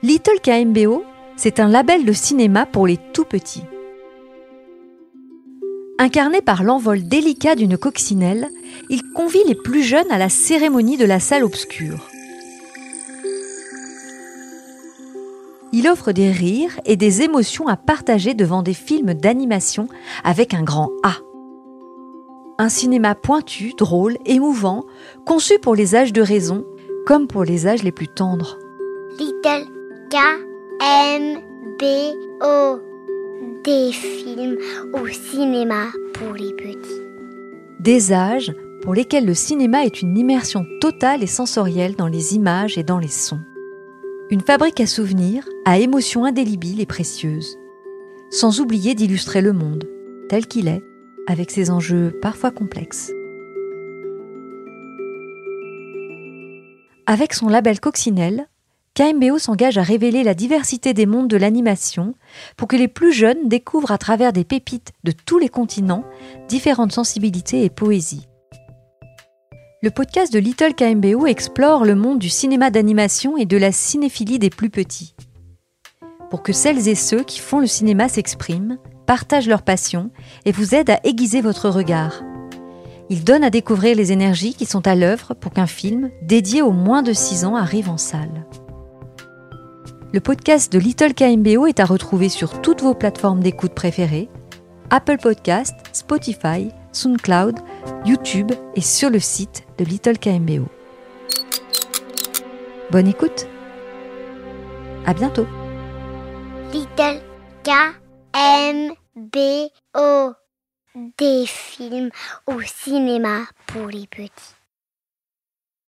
Little KMBO, c'est un label de cinéma pour les tout petits. Incarné par l'envol délicat d'une coccinelle, il convie les plus jeunes à la cérémonie de la salle obscure. Il offre des rires et des émotions à partager devant des films d'animation avec un grand A. Un cinéma pointu, drôle, émouvant, conçu pour les âges de raison comme pour les âges les plus tendres. K M B O des films au cinéma pour les petits. Des âges pour lesquels le cinéma est une immersion totale et sensorielle dans les images et dans les sons. Une fabrique à souvenirs, à émotions indélébiles et précieuses. Sans oublier d'illustrer le monde, tel qu'il est, avec ses enjeux parfois complexes. Avec son label Coccinelle, KMBO s'engage à révéler la diversité des mondes de l'animation pour que les plus jeunes découvrent à travers des pépites de tous les continents différentes sensibilités et poésies. Le podcast de Little KMBO explore le monde du cinéma d'animation et de la cinéphilie des plus petits. Pour que celles et ceux qui font le cinéma s'expriment, partagent leur passion et vous aident à aiguiser votre regard. Il donne à découvrir les énergies qui sont à l'œuvre pour qu'un film dédié aux moins de 6 ans arrive en salle. Le podcast de Little KMBO est à retrouver sur toutes vos plateformes d'écoute préférées Apple Podcast, Spotify, SoundCloud, YouTube et sur le site de Little KMBO. Bonne écoute À bientôt Little K M B O des films au cinéma pour les petits.